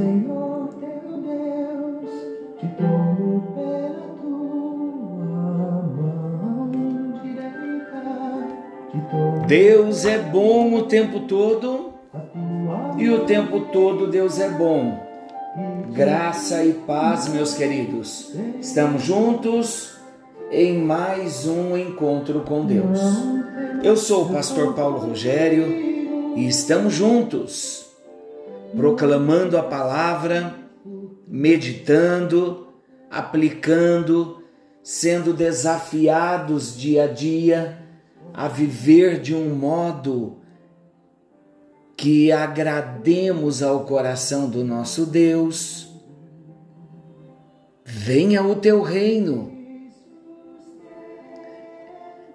Senhor teu Deus, te tomo pela tua mão direita, Deus é bom o tempo todo e o tempo todo Deus é bom. Graça e paz, meus queridos. Estamos juntos em mais um encontro com Deus. Eu sou o pastor Paulo Rogério e estamos juntos proclamando a palavra, meditando, aplicando, sendo desafiados dia a dia a viver de um modo que agrademos ao coração do nosso Deus. Venha o teu reino.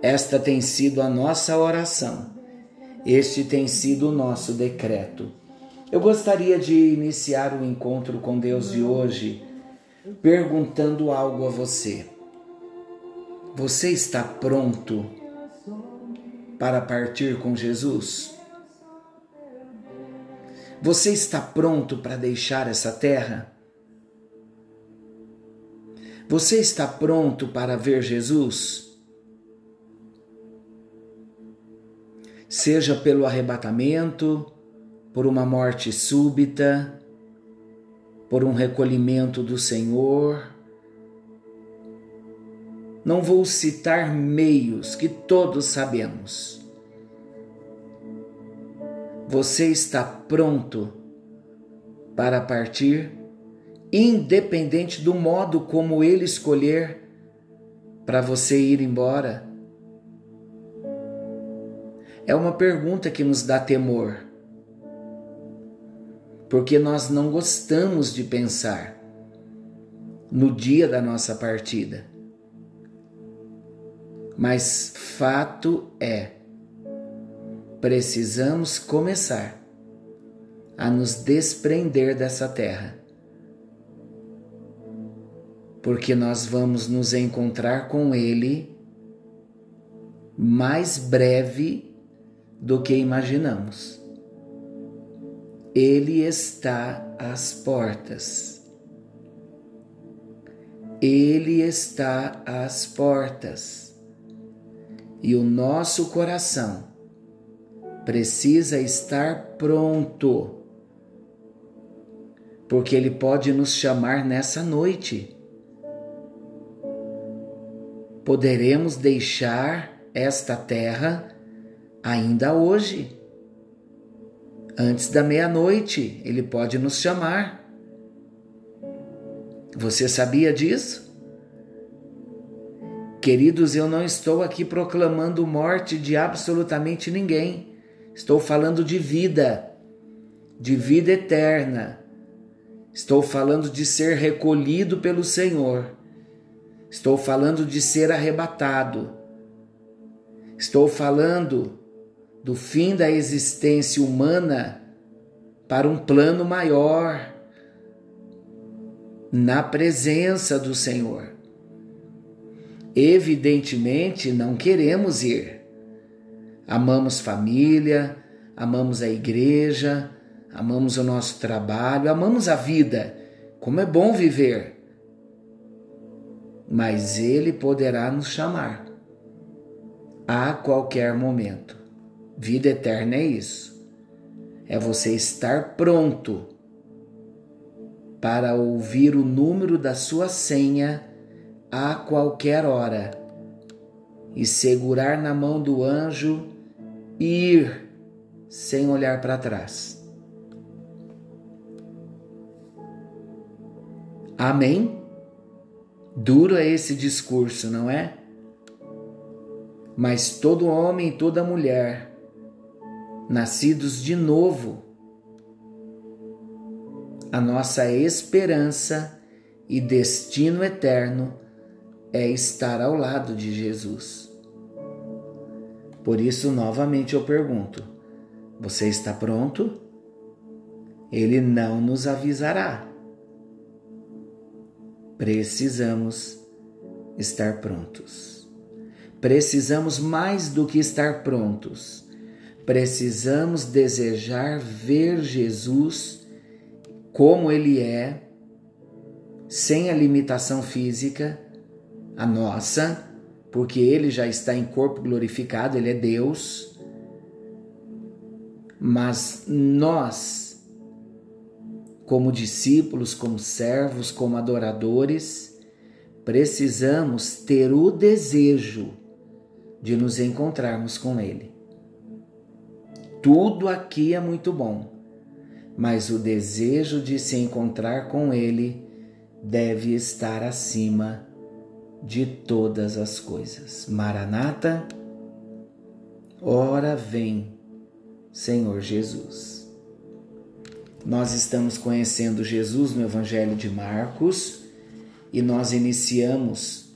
Esta tem sido a nossa oração. Este tem sido o nosso decreto. Eu gostaria de iniciar o encontro com Deus de hoje perguntando algo a você. Você está pronto para partir com Jesus? Você está pronto para deixar essa terra? Você está pronto para ver Jesus? Seja pelo arrebatamento, por uma morte súbita, por um recolhimento do Senhor. Não vou citar meios que todos sabemos. Você está pronto para partir, independente do modo como ele escolher para você ir embora? É uma pergunta que nos dá temor, porque nós não gostamos de pensar no dia da nossa partida. Mas fato é, precisamos começar a nos desprender dessa terra, porque nós vamos nos encontrar com Ele mais breve do que imaginamos. Ele está às portas. Ele está às portas. E o nosso coração precisa estar pronto, porque Ele pode nos chamar nessa noite. Poderemos deixar esta terra ainda hoje. Antes da meia-noite, Ele pode nos chamar. Você sabia disso? Queridos, eu não estou aqui proclamando morte de absolutamente ninguém. Estou falando de vida, de vida eterna. Estou falando de ser recolhido pelo Senhor. Estou falando de ser arrebatado. Estou falando do fim da existência humana para um plano maior, na presença do Senhor. Evidentemente, não queremos ir. Amamos família, amamos a igreja, amamos o nosso trabalho, amamos a vida. Como é bom viver. Mas Ele poderá nos chamar a qualquer momento. Vida eterna é isso. É você estar pronto para ouvir o número da sua senha a qualquer hora e segurar na mão do anjo e ir sem olhar para trás. Amém? Duro é esse discurso, não é? Mas todo homem toda mulher, nascidos de novo, a nossa esperança e destino eterno é estar ao lado de Jesus. Por isso, novamente eu pergunto: você está pronto? Ele não nos avisará. Precisamos estar prontos. Precisamos mais do que estar prontos. Precisamos desejar ver Jesus como ele é, sem a limitação física, a nossa, porque ele já está em corpo glorificado, ele é Deus. Mas nós, como discípulos, como servos, como adoradores, precisamos ter o desejo de nos encontrarmos com Ele. Tudo aqui é muito bom, mas o desejo de se encontrar com Ele deve estar acima de todas as coisas. Maranata, ora vem, Senhor Jesus. Nós estamos conhecendo Jesus no Evangelho de Marcos e nós iniciamos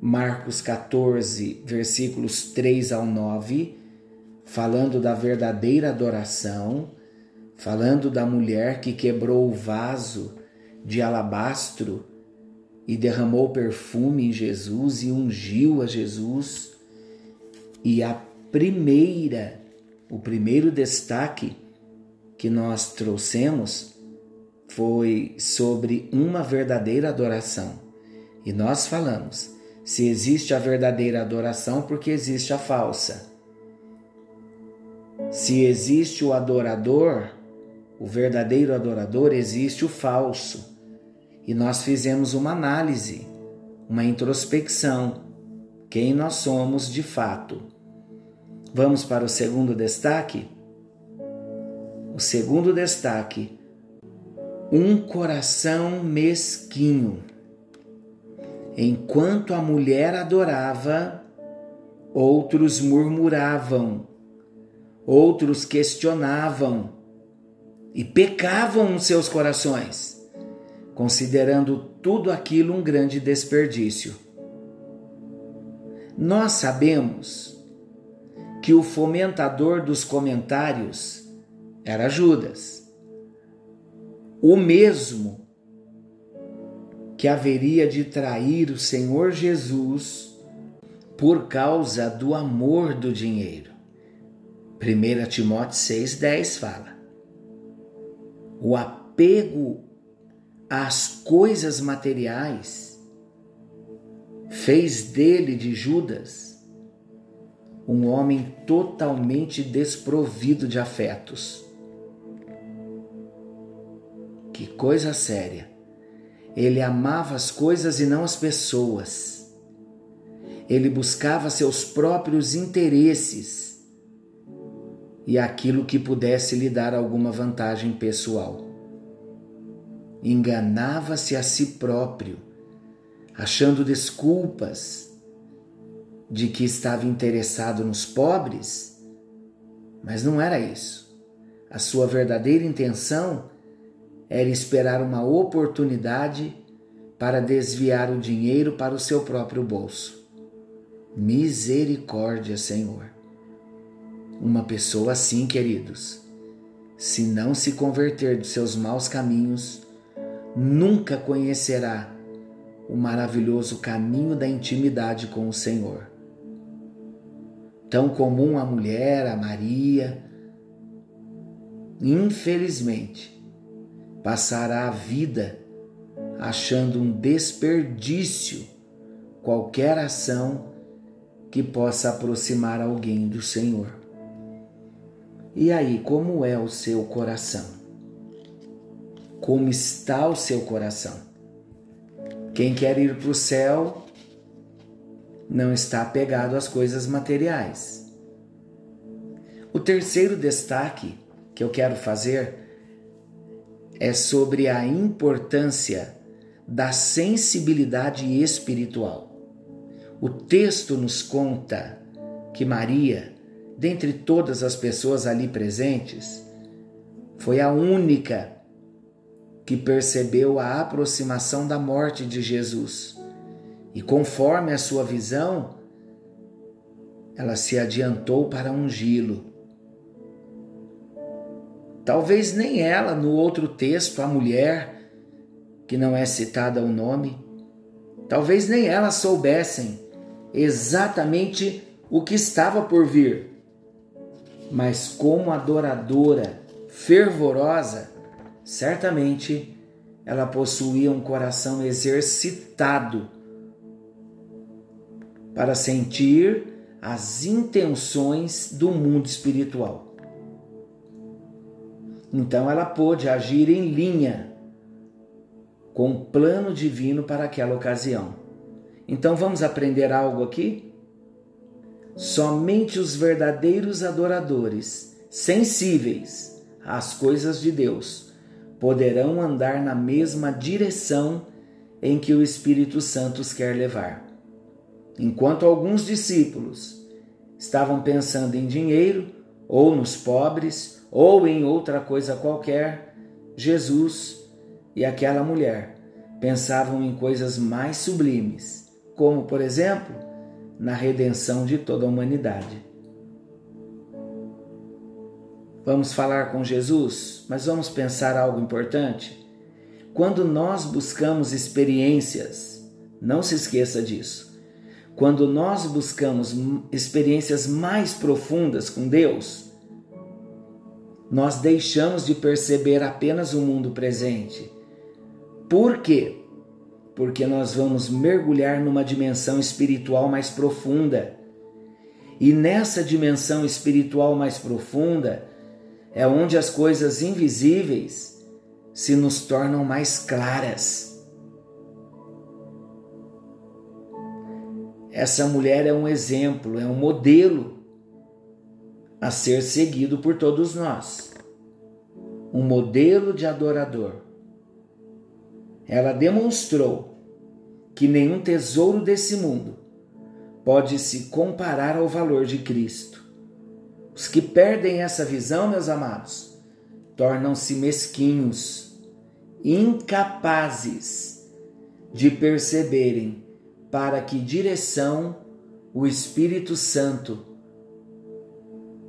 Marcos 14, versículos 3 ao 9, falando da verdadeira adoração, falando da mulher que quebrou o vaso de alabastro e derramou perfume em Jesus e ungiu a Jesus. E a primeira, o primeiro destaque que nós trouxemos foi sobre uma verdadeira adoração. E nós falamos: se existe a verdadeira adoração, porque existe a falsa. Se existe o adorador, o verdadeiro adorador, existe o falso e nós fizemos uma análise, uma introspecção, quem nós somos de fato. Vamos para o segundo destaque? O segundo destaque: um coração mesquinho. Enquanto a mulher adorava, outros murmuravam, outros questionavam e pecavam nos seus corações considerando tudo aquilo um grande desperdício. Nós sabemos que o fomentador dos comentários era Judas, o mesmo que haveria de trair o Senhor Jesus por causa do amor do dinheiro. 1 Timóteo 6,10 fala: o apego às coisas materiais, fez dele, de Judas, um homem totalmente desprovido de afetos. Que coisa séria! Ele amava as coisas e não as pessoas. Ele buscava seus próprios interesses e aquilo que pudesse lhe dar alguma vantagem pessoal enganava-se a si próprio, achando desculpas de que estava interessado nos pobres, mas não era isso. A sua verdadeira intenção era esperar uma oportunidade para desviar o dinheiro para o seu próprio bolso. Misericórdia, Senhor. Uma pessoa assim, queridos, se não se converter de seus maus caminhos, nunca conhecerá o maravilhoso caminho da intimidade com o Senhor. Tão comum a mulher, a Maria, infelizmente, passará a vida achando um desperdício qualquer ação que possa aproximar alguém do Senhor. E aí, como é o seu coração? como está o seu coração. Quem quer ir para o céu não está apegado às coisas materiais. O terceiro destaque que eu quero fazer é sobre a importância da sensibilidade espiritual. O texto nos conta que Maria, dentre todas as pessoas ali presentes, foi a única que percebeu a aproximação da morte de Jesus. E conforme a sua visão, ela se adiantou para ungí-lo. Talvez nem ela, no outro texto, a mulher, que não é citada o nome, talvez nem elas soubessem exatamente o que estava por vir. Mas como adoradora, fervorosa, certamente ela possuía um coração exercitado para sentir as intenções do mundo espiritual. Então ela pôde agir em linha com o plano divino para aquela ocasião. Então vamos aprender algo aqui? Somente os verdadeiros adoradores, sensíveis às coisas de Deus, poderão andar na mesma direção em que o Espírito Santo os quer levar. Enquanto alguns discípulos estavam pensando em dinheiro, ou nos pobres, ou em outra coisa qualquer, Jesus e aquela mulher pensavam em coisas mais sublimes, como, por exemplo, na redenção de toda a humanidade. Vamos falar com Jesus, mas vamos pensar algo importante. Quando nós buscamos experiências, não se esqueça disso quando nós buscamos experiências mais profundas com Deus, nós deixamos de perceber apenas o mundo presente. Por quê? Porque nós vamos mergulhar numa dimensão espiritual mais profunda. E nessa dimensão espiritual mais profunda é onde as coisas invisíveis se nos tornam mais claras. Essa mulher é um exemplo, é um modelo a ser seguido por todos nós. Um modelo de adorador. Ela demonstrou que nenhum tesouro desse mundo pode se comparar ao valor de Cristo. Os que perdem essa visão, meus amados, tornam-se mesquinhos, incapazes de perceberem para que direção o Espírito Santo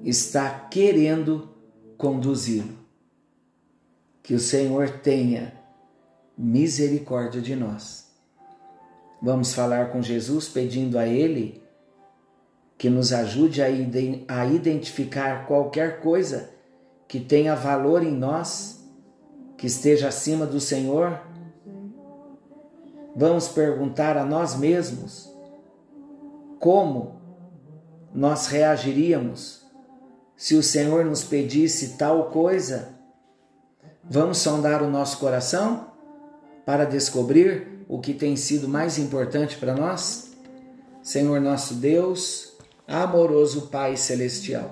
está querendo conduzi-lo. Que o Senhor tenha misericórdia de nós. Vamos falar com Jesus pedindo a Ele que nos ajude a identificar qualquer coisa que tenha valor em nós, que esteja acima do Senhor vamos perguntar a nós mesmos como nós reagiríamos se o Senhor nos pedisse tal coisa. Vamos sondar o nosso coração para descobrir o que tem sido mais importante para nós? Senhor nosso Deus, amoroso Pai Celestial,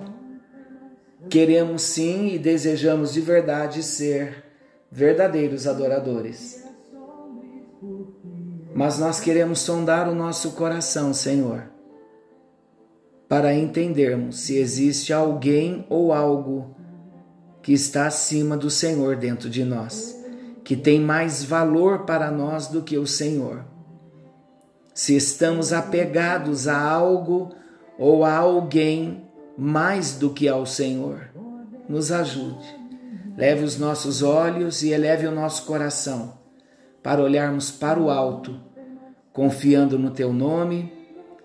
queremos sim e desejamos de verdade ser verdadeiros adoradores mas nós queremos sondar o nosso coração, Senhor, para entendermos se existe alguém ou algo que está acima do Senhor dentro de nós, que tem mais valor para nós do que o Senhor. Se estamos apegados a algo ou a alguém mais do que ao Senhor, nos ajude. Leve os nossos olhos e eleve o nosso coração para olharmos para o alto confiando no teu nome,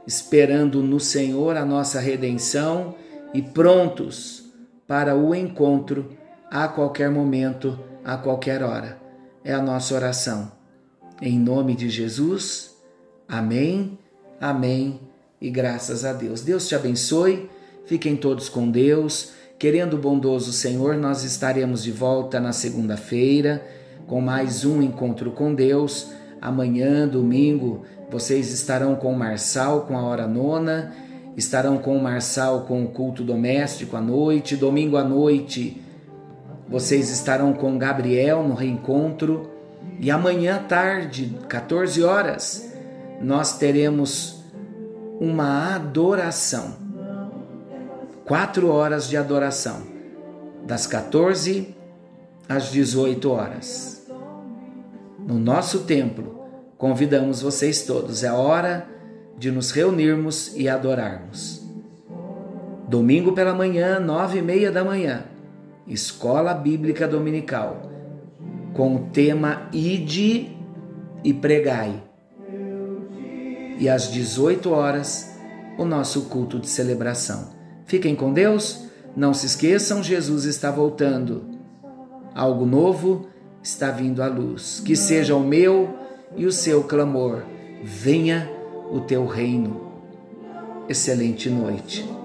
esperando no Senhor a nossa redenção e prontos para o encontro a qualquer momento, a qualquer hora. É a nossa oração. Em nome de Jesus, amém, amém e graças a Deus. Deus te abençoe, fiquem todos com Deus. Querendo o bondoso Senhor, nós estaremos de volta na segunda-feira com mais um encontro com Deus Amanhã, domingo, vocês estarão com o Marçal com a hora nona, estarão com o Marçal com o culto doméstico à noite. Domingo à noite, vocês estarão com Gabriel no reencontro. E amanhã à tarde, 14 horas, nós teremos uma adoração. Quatro horas de adoração, das 14 às 18 horas no nosso templo. Convidamos vocês todos, é hora de nos reunirmos e adorarmos. Domingo pela manhã, nove e meia da manhã, Escola Bíblica Dominical, com o tema Ide e Pregai. E às 18 horas, o nosso culto de celebração. Fiquem com Deus, não se esqueçam, Jesus está voltando. Algo novo está vindo à luz. Que seja o meu e o seu clamor. Venha o teu reino. Excelente noite.